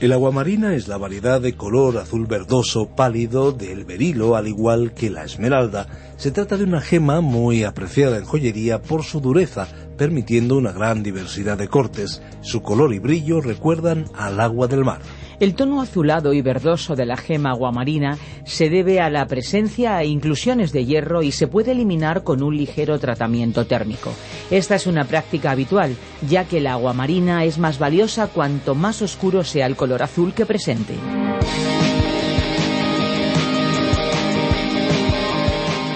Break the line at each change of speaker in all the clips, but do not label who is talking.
El aguamarina es la variedad de color azul verdoso pálido del berilo, al igual que la esmeralda. Se trata de una gema muy apreciada en joyería por su dureza, permitiendo una gran diversidad de cortes. Su color y brillo recuerdan al agua del mar.
El tono azulado y verdoso de la gema aguamarina se debe a la presencia e inclusiones de hierro y se puede eliminar con un ligero tratamiento térmico. Esta es una práctica habitual, ya que la aguamarina es más valiosa cuanto más oscuro sea el color azul que presente.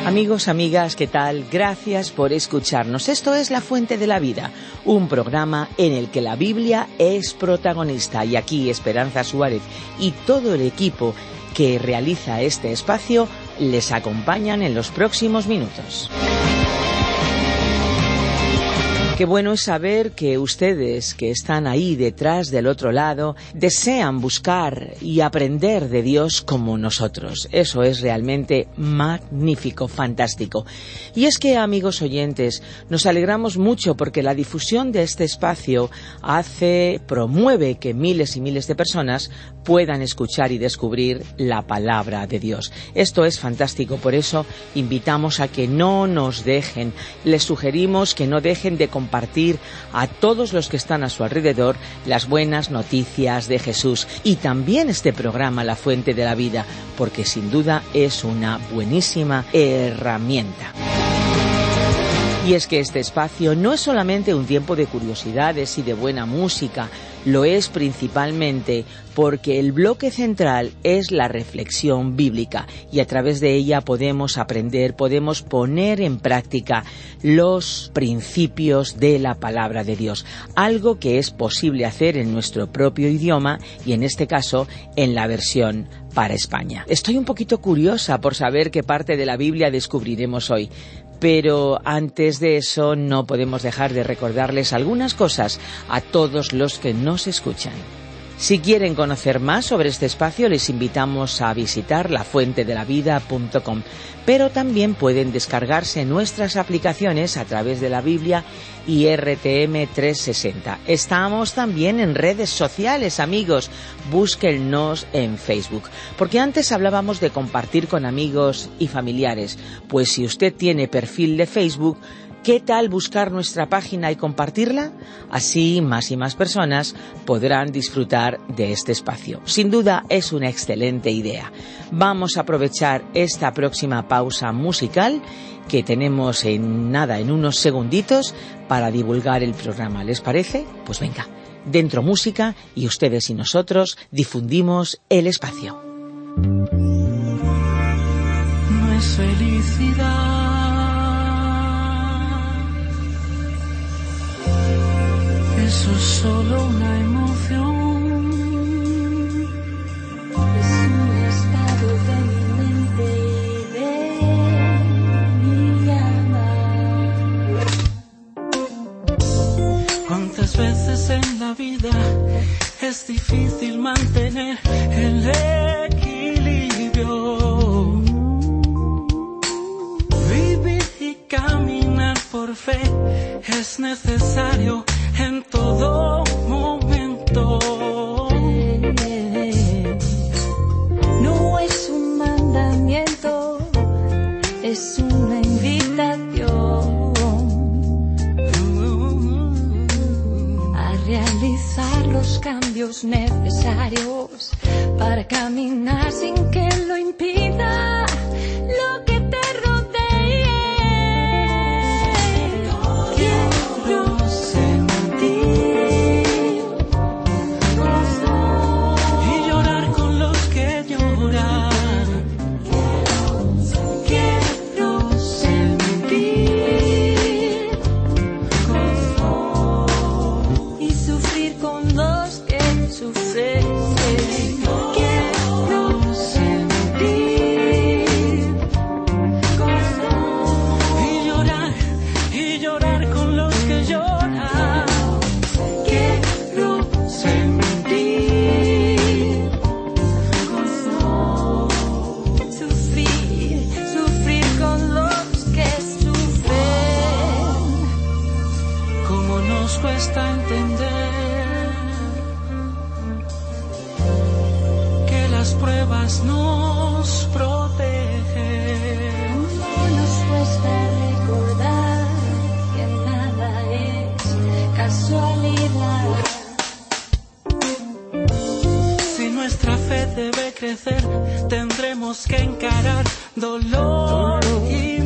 Amigos, amigas, ¿qué tal? Gracias por escucharnos. Esto es La Fuente de la Vida, un programa en el que la Biblia es protagonista y aquí Esperanza Suárez y todo el equipo que realiza este espacio les acompañan en los próximos minutos. Qué bueno es saber que ustedes que están ahí detrás del otro lado desean buscar y aprender de Dios como nosotros. Eso es realmente magnífico, fantástico. Y es que, amigos oyentes, nos alegramos mucho porque la difusión de este espacio hace, promueve que miles y miles de personas puedan escuchar y descubrir la palabra de Dios. Esto es fantástico, por eso invitamos a que no nos dejen, les sugerimos que no dejen de compartir a todos los que están a su alrededor las buenas noticias de Jesús y también este programa La Fuente de la Vida, porque sin duda es una buenísima herramienta. Y es que este espacio no es solamente un tiempo de curiosidades y de buena música, lo es principalmente porque el bloque central es la reflexión bíblica y a través de ella podemos aprender, podemos poner en práctica los principios de la palabra de Dios, algo que es posible hacer en nuestro propio idioma y en este caso en la versión para España. Estoy un poquito curiosa por saber qué parte de la Biblia descubriremos hoy. Pero antes de eso no podemos dejar de recordarles algunas cosas a todos los que nos escuchan. Si quieren conocer más sobre este espacio, les invitamos a visitar lafuentedelavida.com, pero también pueden descargarse nuestras aplicaciones a través de la Biblia y RTM 360. Estamos también en redes sociales, amigos. Búsquennos en Facebook. Porque antes hablábamos de compartir con amigos y familiares. Pues si usted tiene perfil de Facebook, ¿Qué tal buscar nuestra página y compartirla? Así más y más personas podrán disfrutar de este espacio. Sin duda es una excelente idea. Vamos a aprovechar esta próxima pausa musical que tenemos en nada, en unos segunditos, para divulgar el programa. ¿Les parece? Pues venga, dentro música y ustedes y nosotros difundimos el espacio.
Eso es solo una emoción.
Es un estado de mi mente y de mi alma.
¿Cuántas veces en la vida es difícil mantener el equilibrio? Vivir y caminar por fe es necesario
para caminar sin que lo impida que
las pruebas nos protegen.
No nos cuesta recordar que nada es casualidad. Si nuestra fe debe crecer, tendremos que encarar dolor y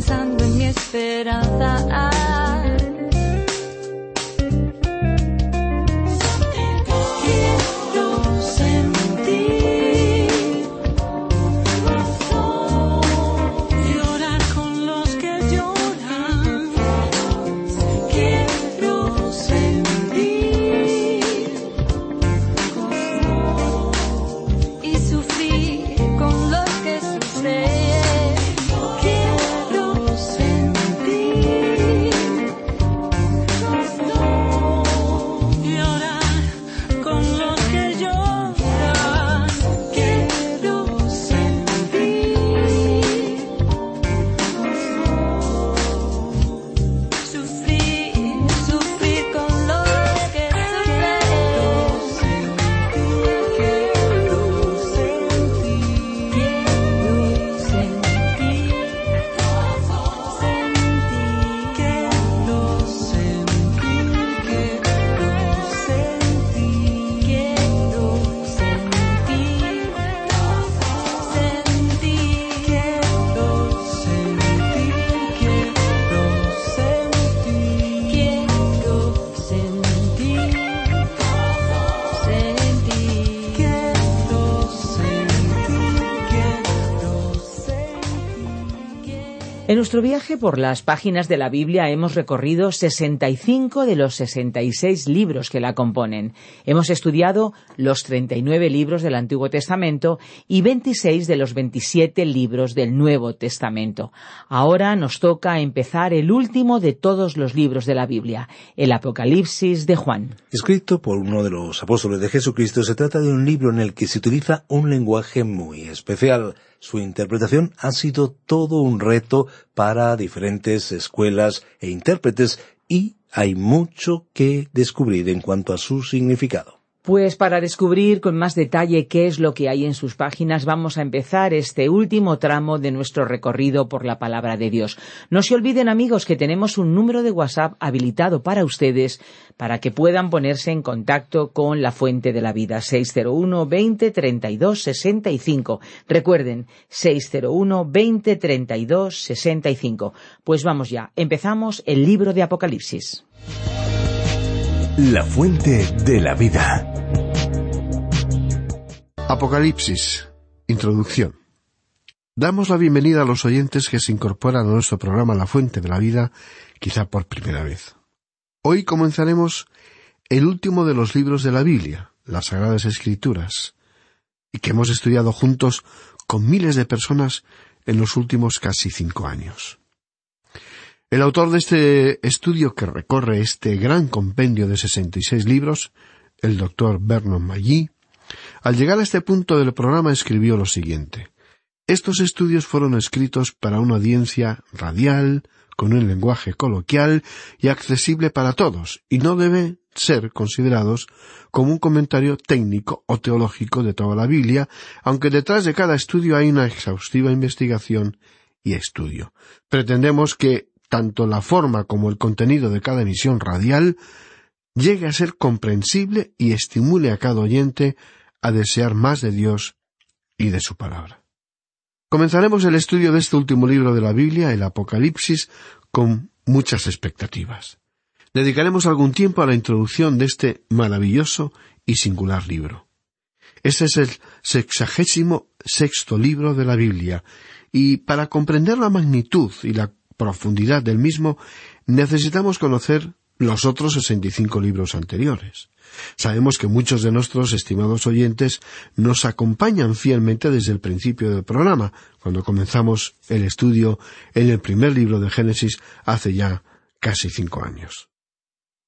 descansando en mi esperanza.
Nuestro viaje por las páginas de la Biblia hemos recorrido 65 de los 66 libros que la componen. Hemos estudiado los 39 libros del Antiguo Testamento y 26 de los 27 libros del Nuevo Testamento. Ahora nos toca empezar el último de todos los libros de la Biblia, el Apocalipsis de Juan.
Escrito por uno de los apóstoles de Jesucristo, se trata de un libro en el que se utiliza un lenguaje muy especial. Su interpretación ha sido todo un reto para diferentes escuelas e intérpretes y hay mucho que descubrir en cuanto a su significado.
Pues para descubrir con más detalle qué es lo que hay en sus páginas, vamos a empezar este último tramo de nuestro recorrido por la palabra de Dios. No se olviden amigos que tenemos un número de WhatsApp habilitado para ustedes para que puedan ponerse en contacto con la fuente de la vida 601 20 32 65. Recuerden 601 20 32 65. Pues vamos ya, empezamos el libro de Apocalipsis.
La fuente de la vida.
Apocalipsis. Introducción. Damos la bienvenida a los oyentes que se incorporan a nuestro programa La Fuente de la Vida, quizá por primera vez. Hoy comenzaremos el último de los libros de la Biblia, las Sagradas Escrituras, y que hemos estudiado juntos con miles de personas en los últimos casi cinco años. El autor de este estudio que recorre este gran compendio de 66 libros, el doctor Vernon Magee, al llegar a este punto del programa escribió lo siguiente. Estos estudios fueron escritos para una audiencia radial, con un lenguaje coloquial y accesible para todos, y no deben ser considerados como un comentario técnico o teológico de toda la Biblia, aunque detrás de cada estudio hay una exhaustiva investigación y estudio. Pretendemos que tanto la forma como el contenido de cada emisión radial llegue a ser comprensible y estimule a cada oyente a desear más de Dios y de su palabra. Comenzaremos el estudio de este último libro de la Biblia, el Apocalipsis, con muchas expectativas. Dedicaremos algún tiempo a la introducción de este maravilloso y singular libro. Este es el sexagésimo sexto libro de la Biblia, y para comprender la magnitud y la profundidad del mismo necesitamos conocer los otros sesenta y cinco libros anteriores. Sabemos que muchos de nuestros estimados oyentes nos acompañan fielmente desde el principio del programa, cuando comenzamos el estudio en el primer libro de Génesis hace ya casi cinco años.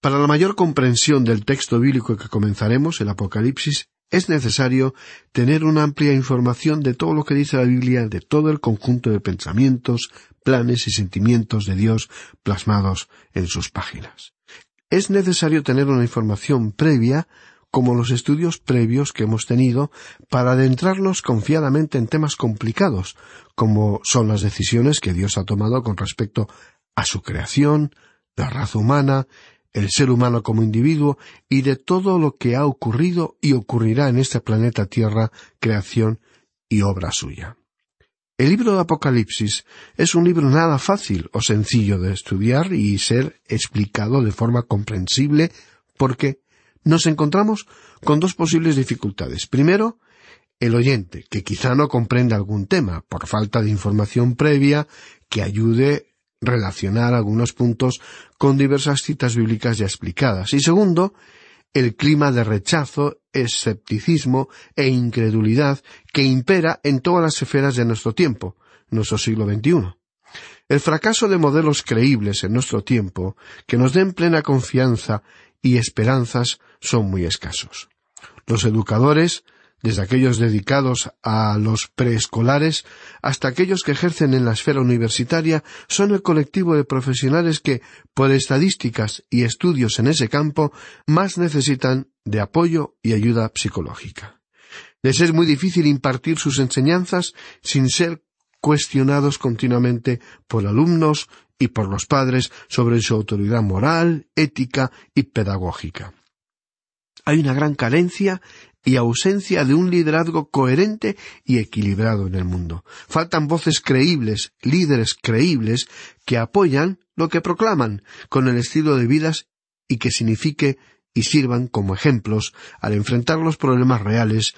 Para la mayor comprensión del texto bíblico que comenzaremos, el Apocalipsis, es necesario tener una amplia información de todo lo que dice la Biblia, de todo el conjunto de pensamientos, planes y sentimientos de Dios plasmados en sus páginas. Es necesario tener una información previa, como los estudios previos que hemos tenido, para adentrarnos confiadamente en temas complicados, como son las decisiones que Dios ha tomado con respecto a su creación, la raza humana, el ser humano como individuo y de todo lo que ha ocurrido y ocurrirá en este planeta Tierra, creación y obra suya. El libro de Apocalipsis es un libro nada fácil o sencillo de estudiar y ser explicado de forma comprensible porque nos encontramos con dos posibles dificultades. Primero, el oyente, que quizá no comprenda algún tema por falta de información previa que ayude relacionar algunos puntos con diversas citas bíblicas ya explicadas. Y segundo, el clima de rechazo, escepticismo e incredulidad que impera en todas las esferas de nuestro tiempo, nuestro siglo XXI. El fracaso de modelos creíbles en nuestro tiempo, que nos den plena confianza y esperanzas, son muy escasos. Los educadores desde aquellos dedicados a los preescolares hasta aquellos que ejercen en la esfera universitaria, son el colectivo de profesionales que, por estadísticas y estudios en ese campo, más necesitan de apoyo y ayuda psicológica. Les es muy difícil impartir sus enseñanzas sin ser cuestionados continuamente por alumnos y por los padres sobre su autoridad moral, ética y pedagógica. Hay una gran carencia y ausencia de un liderazgo coherente y equilibrado en el mundo. Faltan voces creíbles, líderes creíbles, que apoyan lo que proclaman con el estilo de vidas y que signifique y sirvan como ejemplos al enfrentar los problemas reales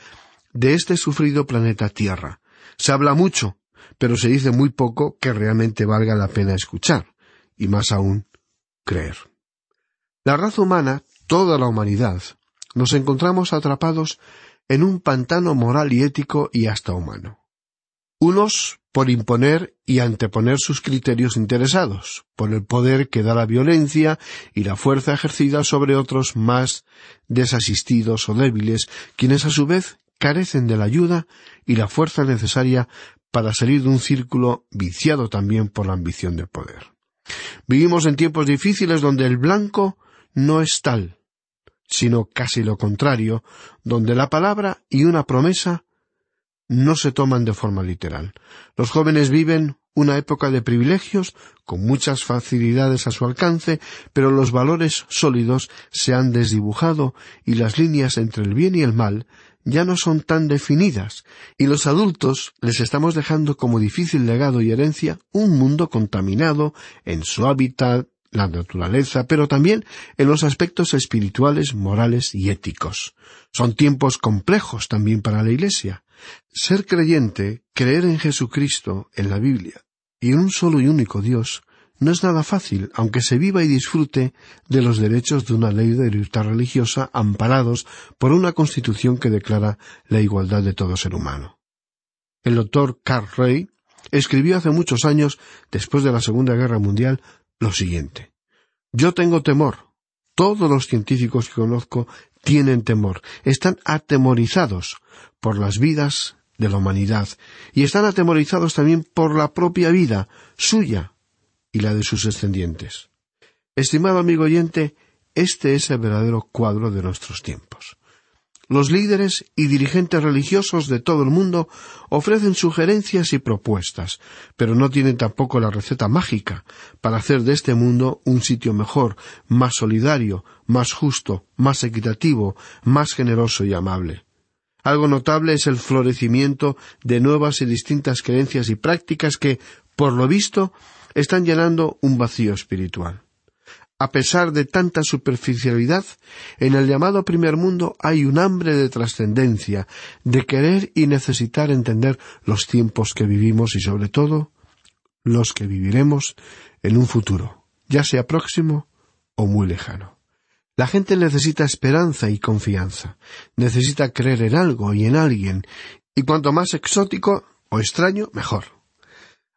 de este sufrido planeta Tierra. Se habla mucho, pero se dice muy poco que realmente valga la pena escuchar, y más aún, creer. La raza humana, toda la humanidad, nos encontramos atrapados en un pantano moral y ético y hasta humano. Unos por imponer y anteponer sus criterios interesados, por el poder que da la violencia y la fuerza ejercida sobre otros más desasistidos o débiles, quienes a su vez carecen de la ayuda y la fuerza necesaria para salir de un círculo viciado también por la ambición de poder. Vivimos en tiempos difíciles donde el blanco no es tal, sino casi lo contrario, donde la palabra y una promesa no se toman de forma literal. Los jóvenes viven una época de privilegios, con muchas facilidades a su alcance, pero los valores sólidos se han desdibujado y las líneas entre el bien y el mal ya no son tan definidas, y los adultos les estamos dejando como difícil legado y herencia un mundo contaminado en su hábitat, la naturaleza, pero también en los aspectos espirituales, morales y éticos. Son tiempos complejos también para la Iglesia. Ser creyente, creer en Jesucristo, en la Biblia, y en un solo y único Dios, no es nada fácil, aunque se viva y disfrute de los derechos de una ley de libertad religiosa amparados por una constitución que declara la igualdad de todo ser humano. El doctor Carl Rey escribió hace muchos años, después de la Segunda Guerra Mundial, lo siguiente. Yo tengo temor. Todos los científicos que conozco tienen temor. Están atemorizados por las vidas de la humanidad y están atemorizados también por la propia vida suya y la de sus descendientes. Estimado amigo oyente, este es el verdadero cuadro de nuestros tiempos. Los líderes y dirigentes religiosos de todo el mundo ofrecen sugerencias y propuestas, pero no tienen tampoco la receta mágica para hacer de este mundo un sitio mejor, más solidario, más justo, más equitativo, más generoso y amable. Algo notable es el florecimiento de nuevas y distintas creencias y prácticas que, por lo visto, están llenando un vacío espiritual. A pesar de tanta superficialidad, en el llamado primer mundo hay un hambre de trascendencia, de querer y necesitar entender los tiempos que vivimos y sobre todo los que viviremos en un futuro, ya sea próximo o muy lejano. La gente necesita esperanza y confianza, necesita creer en algo y en alguien, y cuanto más exótico o extraño, mejor.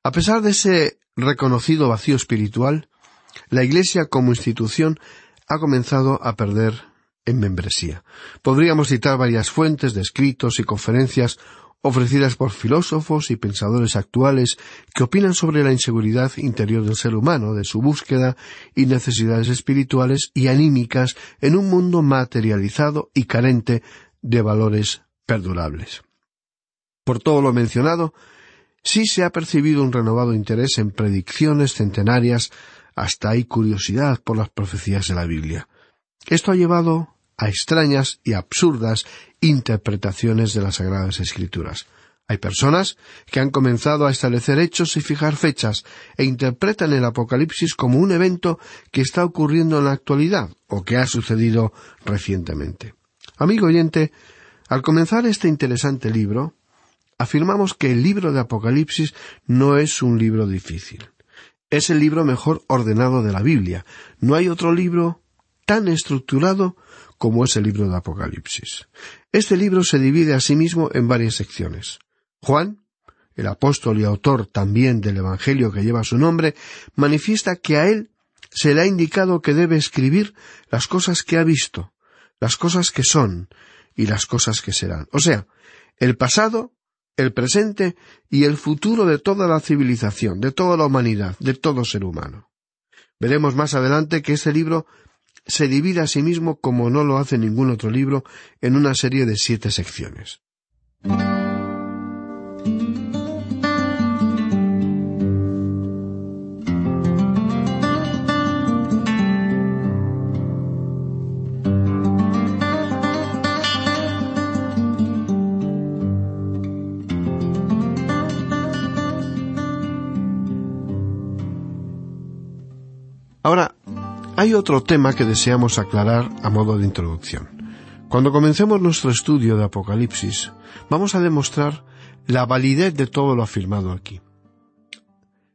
A pesar de ese reconocido vacío espiritual, la Iglesia como institución ha comenzado a perder en membresía. Podríamos citar varias fuentes de escritos y conferencias ofrecidas por filósofos y pensadores actuales que opinan sobre la inseguridad interior del ser humano, de su búsqueda y necesidades espirituales y anímicas en un mundo materializado y carente de valores perdurables. Por todo lo mencionado, sí se ha percibido un renovado interés en predicciones centenarias, hasta hay curiosidad por las profecías de la Biblia. Esto ha llevado a extrañas y absurdas interpretaciones de las Sagradas Escrituras. Hay personas que han comenzado a establecer hechos y fijar fechas e interpretan el Apocalipsis como un evento que está ocurriendo en la actualidad o que ha sucedido recientemente. Amigo oyente, al comenzar este interesante libro, afirmamos que el libro de Apocalipsis no es un libro difícil. Es el libro mejor ordenado de la Biblia. No hay otro libro tan estructurado como es el libro de Apocalipsis. Este libro se divide asimismo en varias secciones. Juan, el apóstol y autor también del Evangelio que lleva su nombre, manifiesta que a él se le ha indicado que debe escribir las cosas que ha visto, las cosas que son y las cosas que serán. O sea, el pasado, el presente y el futuro de toda la civilización, de toda la humanidad, de todo ser humano. Veremos más adelante que este libro se divide a sí mismo como no lo hace ningún otro libro en una serie de siete secciones. Ahora, hay otro tema que deseamos aclarar a modo de introducción. Cuando comencemos nuestro estudio de Apocalipsis, vamos a demostrar la validez de todo lo afirmado aquí.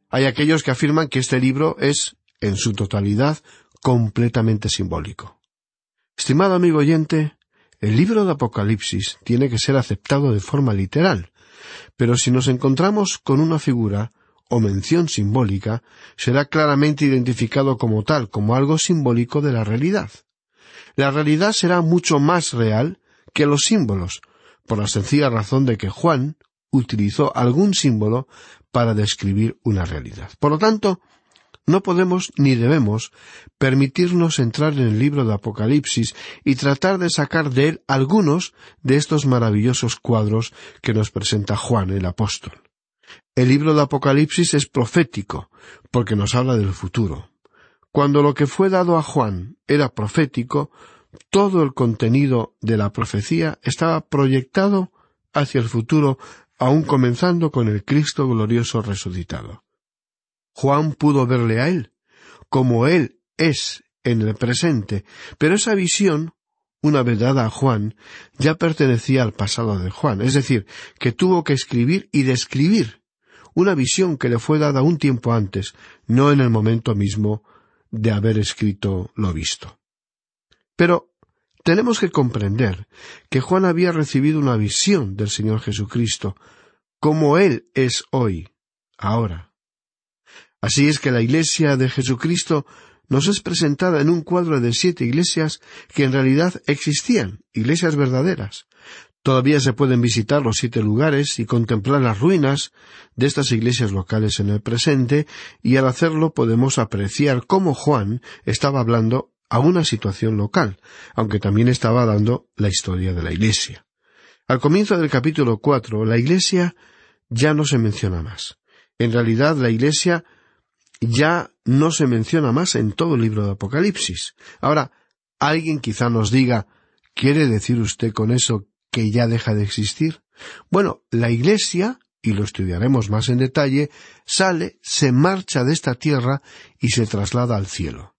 Hay aquellos que afirman que este libro es, en su totalidad, completamente simbólico. Estimado amigo oyente, el libro de Apocalipsis tiene que ser aceptado de forma literal, pero si nos encontramos con una figura o mención simbólica será claramente identificado como tal, como algo simbólico de la realidad. La realidad será mucho más real que los símbolos, por la sencilla razón de que Juan utilizó algún símbolo para describir una realidad. Por lo tanto, no podemos ni debemos permitirnos entrar en el libro de Apocalipsis y tratar de sacar de él algunos de estos maravillosos cuadros que nos presenta Juan el apóstol. El libro de Apocalipsis es profético, porque nos habla del futuro. Cuando lo que fue dado a Juan era profético, todo el contenido de la profecía estaba proyectado hacia el futuro, aun comenzando con el Cristo glorioso resucitado. Juan pudo verle a él, como él es en el presente, pero esa visión, una vez dada a Juan, ya pertenecía al pasado de Juan, es decir, que tuvo que escribir y describir una visión que le fue dada un tiempo antes, no en el momento mismo de haber escrito lo visto. Pero tenemos que comprender que Juan había recibido una visión del Señor Jesucristo, como Él es hoy, ahora. Así es que la Iglesia de Jesucristo nos es presentada en un cuadro de siete iglesias que en realidad existían, iglesias verdaderas, Todavía se pueden visitar los siete lugares y contemplar las ruinas de estas iglesias locales en el presente, y al hacerlo podemos apreciar cómo Juan estaba hablando a una situación local, aunque también estaba dando la historia de la iglesia. Al comienzo del capítulo cuatro, la iglesia ya no se menciona más. En realidad, la iglesia ya no se menciona más en todo el libro de Apocalipsis. Ahora, alguien quizá nos diga, ¿quiere decir usted con eso que ya deja de existir? Bueno, la Iglesia, y lo estudiaremos más en detalle, sale, se marcha de esta tierra y se traslada al cielo.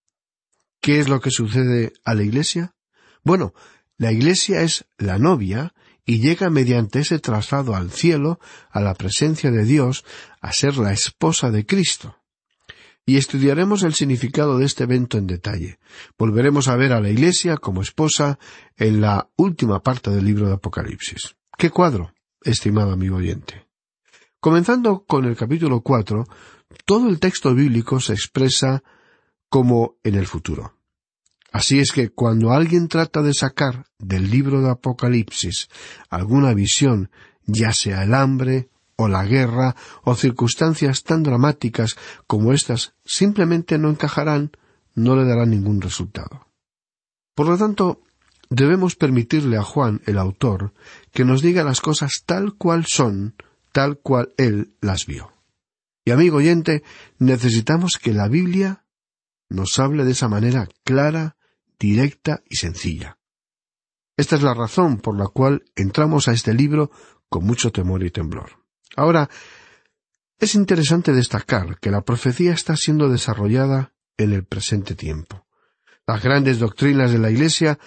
¿Qué es lo que sucede a la Iglesia? Bueno, la Iglesia es la novia y llega mediante ese traslado al cielo, a la presencia de Dios, a ser la esposa de Cristo y estudiaremos el significado de este evento en detalle. Volveremos a ver a la Iglesia como esposa en la última parte del libro de Apocalipsis. ¿Qué cuadro, estimado amigo oyente? Comenzando con el capítulo cuatro, todo el texto bíblico se expresa como en el futuro. Así es que cuando alguien trata de sacar del libro de Apocalipsis alguna visión, ya sea el hambre, o la guerra, o circunstancias tan dramáticas como estas, simplemente no encajarán, no le darán ningún resultado. Por lo tanto, debemos permitirle a Juan, el autor, que nos diga las cosas tal cual son, tal cual él las vio. Y amigo oyente, necesitamos que la Biblia nos hable de esa manera clara, directa y sencilla. Esta es la razón por la cual entramos a este libro con mucho temor y temblor. Ahora, es interesante destacar que la profecía está siendo desarrollada en el presente tiempo. Las grandes doctrinas de la Iglesia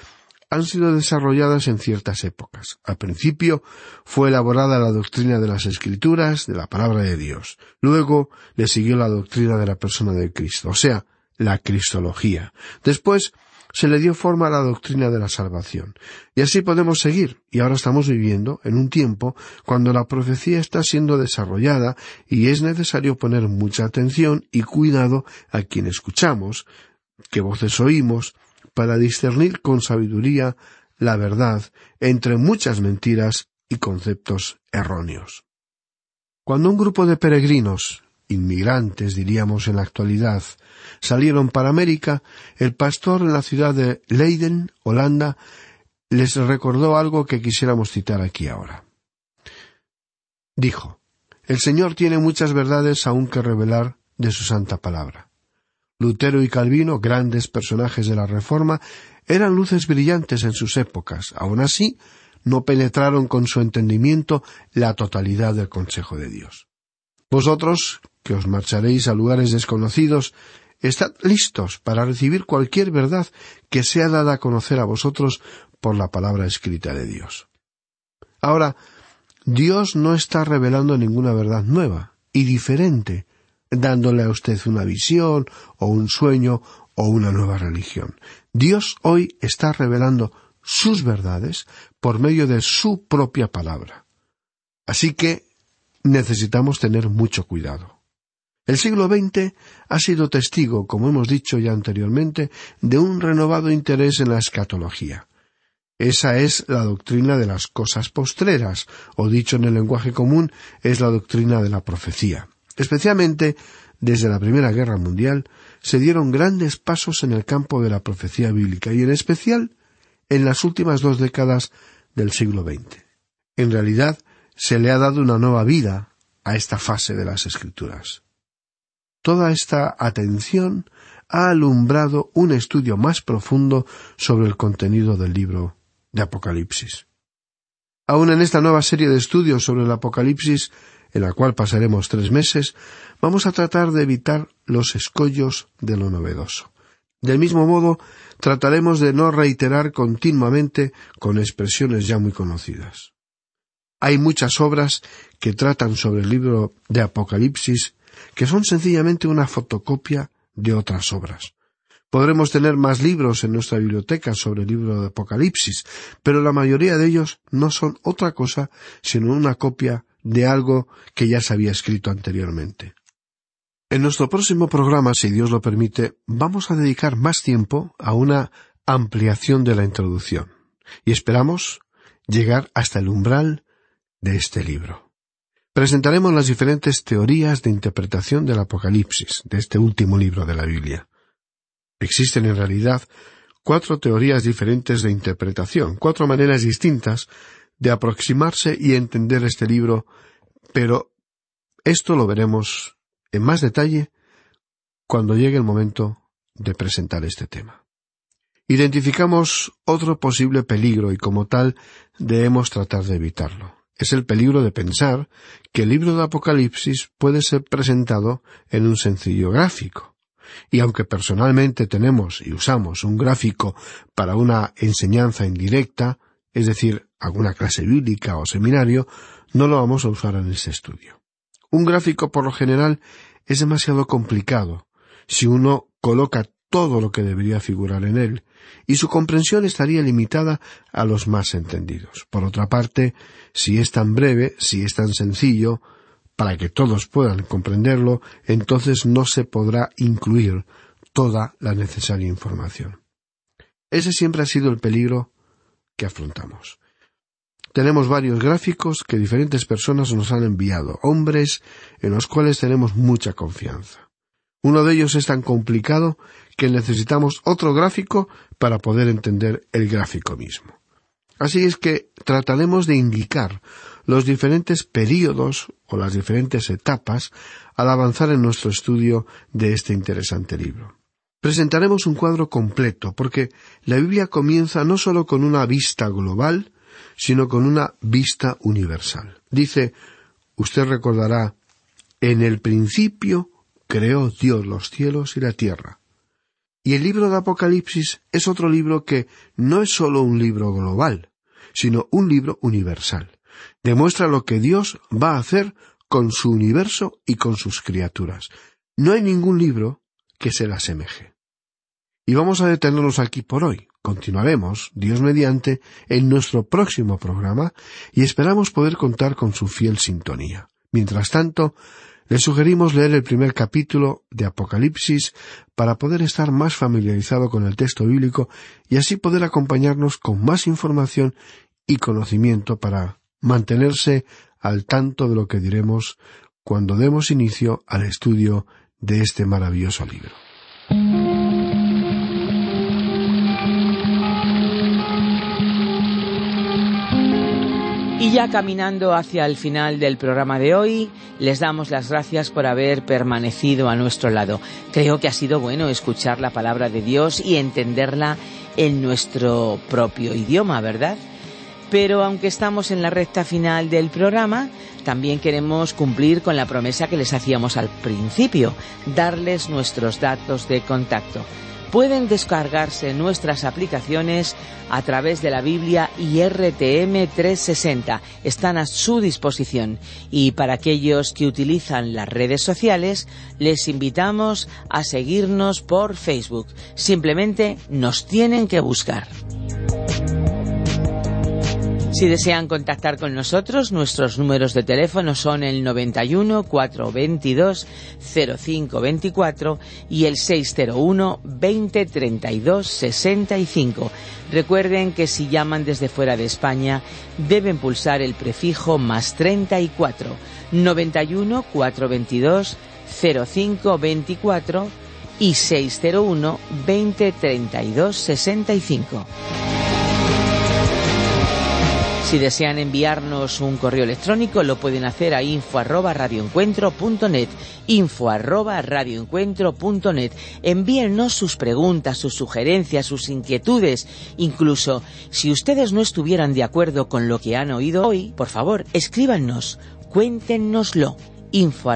han sido desarrolladas en ciertas épocas. Al principio fue elaborada la doctrina de las Escrituras, de la palabra de Dios. Luego le siguió la doctrina de la persona de Cristo, o sea, la Cristología. Después se le dio forma a la doctrina de la salvación. Y así podemos seguir. Y ahora estamos viviendo en un tiempo cuando la profecía está siendo desarrollada y es necesario poner mucha atención y cuidado a quien escuchamos, qué voces oímos, para discernir con sabiduría la verdad entre muchas mentiras y conceptos erróneos. Cuando un grupo de peregrinos, inmigrantes diríamos en la actualidad, salieron para América, el pastor en la ciudad de Leiden, Holanda, les recordó algo que quisiéramos citar aquí ahora. Dijo, El Señor tiene muchas verdades aún que revelar de su santa palabra. Lutero y Calvino, grandes personajes de la Reforma, eran luces brillantes en sus épocas. Aun así, no penetraron con su entendimiento la totalidad del consejo de Dios. Vosotros, que os marcharéis a lugares desconocidos, estad listos para recibir cualquier verdad que sea dada a conocer a vosotros por la palabra escrita de Dios. Ahora, Dios no está revelando ninguna verdad nueva y diferente dándole a usted una visión o un sueño o una nueva religión. Dios hoy está revelando sus verdades por medio de su propia palabra. Así que necesitamos tener mucho cuidado. El siglo XX ha sido testigo, como hemos dicho ya anteriormente, de un renovado interés en la escatología. Esa es la doctrina de las cosas postreras, o dicho en el lenguaje común, es la doctrina de la profecía. Especialmente desde la Primera Guerra Mundial se dieron grandes pasos en el campo de la profecía bíblica y en especial en las últimas dos décadas del siglo XX. En realidad se le ha dado una nueva vida a esta fase de las escrituras. Toda esta atención ha alumbrado un estudio más profundo sobre el contenido del libro de Apocalipsis. Aún en esta nueva serie de estudios sobre el Apocalipsis en la cual pasaremos tres meses, vamos a tratar de evitar los escollos de lo novedoso. Del mismo modo, trataremos de no reiterar continuamente con expresiones ya muy conocidas. Hay muchas obras que tratan sobre el libro de Apocalipsis que son sencillamente una fotocopia de otras obras. Podremos tener más libros en nuestra biblioteca sobre el libro de Apocalipsis, pero la mayoría de ellos no son otra cosa sino una copia de algo que ya se había escrito anteriormente. En nuestro próximo programa, si Dios lo permite, vamos a dedicar más tiempo a una ampliación de la introducción y esperamos llegar hasta el umbral de este libro. Presentaremos las diferentes teorías de interpretación del Apocalipsis, de este último libro de la Biblia. Existen en realidad cuatro teorías diferentes de interpretación, cuatro maneras distintas de aproximarse y entender este libro, pero esto lo veremos en más detalle cuando llegue el momento de presentar este tema. Identificamos otro posible peligro y como tal debemos tratar de evitarlo. Es el peligro de pensar que el libro de Apocalipsis puede ser presentado en un sencillo gráfico. Y aunque personalmente tenemos y usamos un gráfico para una enseñanza indirecta, es decir, alguna clase bíblica o seminario, no lo vamos a usar en este estudio. Un gráfico, por lo general, es demasiado complicado si uno coloca todo lo que debería figurar en él, y su comprensión estaría limitada a los más entendidos. Por otra parte, si es tan breve, si es tan sencillo, para que todos puedan comprenderlo, entonces no se podrá incluir toda la necesaria información. Ese siempre ha sido el peligro que afrontamos. Tenemos varios gráficos que diferentes personas nos han enviado, hombres en los cuales tenemos mucha confianza. Uno de ellos es tan complicado que necesitamos otro gráfico para poder entender el gráfico mismo. Así es que trataremos de indicar los diferentes períodos o las diferentes etapas al avanzar en nuestro estudio de este interesante libro. Presentaremos un cuadro completo porque la Biblia comienza no solo con una vista global, sino con una vista universal. Dice, usted recordará, en el principio creó Dios los cielos y la tierra. Y el libro de Apocalipsis es otro libro que no es solo un libro global, sino un libro universal. Demuestra lo que Dios va a hacer con su universo y con sus criaturas. No hay ningún libro que se le asemeje. Y vamos a detenernos aquí por hoy. Continuaremos, Dios mediante, en nuestro próximo programa y esperamos poder contar con su fiel sintonía. Mientras tanto, le sugerimos leer el primer capítulo de Apocalipsis para poder estar más familiarizado con el texto bíblico y así poder acompañarnos con más información y conocimiento para mantenerse al tanto de lo que diremos cuando demos inicio al estudio de este maravilloso libro.
Y ya caminando hacia el final del programa de hoy, les damos las gracias por haber permanecido a nuestro lado. Creo que ha sido bueno escuchar la palabra de Dios y entenderla en nuestro propio idioma, ¿verdad? Pero aunque estamos en la recta final del programa, también queremos cumplir con la promesa que les hacíamos al principio, darles nuestros datos de contacto pueden descargarse nuestras aplicaciones a través de la Biblia y RTM 360. Están a su disposición. Y para aquellos que utilizan las redes sociales, les invitamos a seguirnos por Facebook. Simplemente nos tienen que buscar. Si desean contactar con nosotros, nuestros números de teléfono son el 91 422 0524 y el 601 20 32 65. Recuerden que si llaman desde fuera de España, deben pulsar el prefijo más 34 91 422 0524 y 601 20 32 65. Si desean enviarnos un correo electrónico, lo pueden hacer a info arroba. Envíennos sus preguntas, sus sugerencias, sus inquietudes. Incluso, si ustedes no estuvieran de acuerdo con lo que han oído hoy, por favor, escríbanos, cuéntenoslo, info.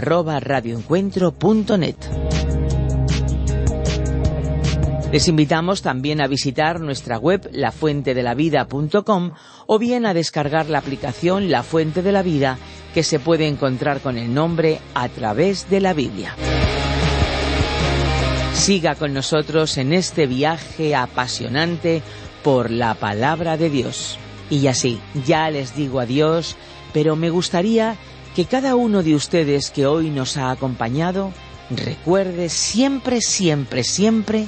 Les invitamos también a visitar nuestra web lafuentedelavida.com o bien a descargar la aplicación La Fuente de la Vida que se puede encontrar con el nombre a través de la Biblia. Siga con nosotros en este viaje apasionante por la palabra de Dios. Y así, ya les digo adiós, pero me gustaría que cada uno de ustedes que hoy nos ha acompañado recuerde siempre, siempre, siempre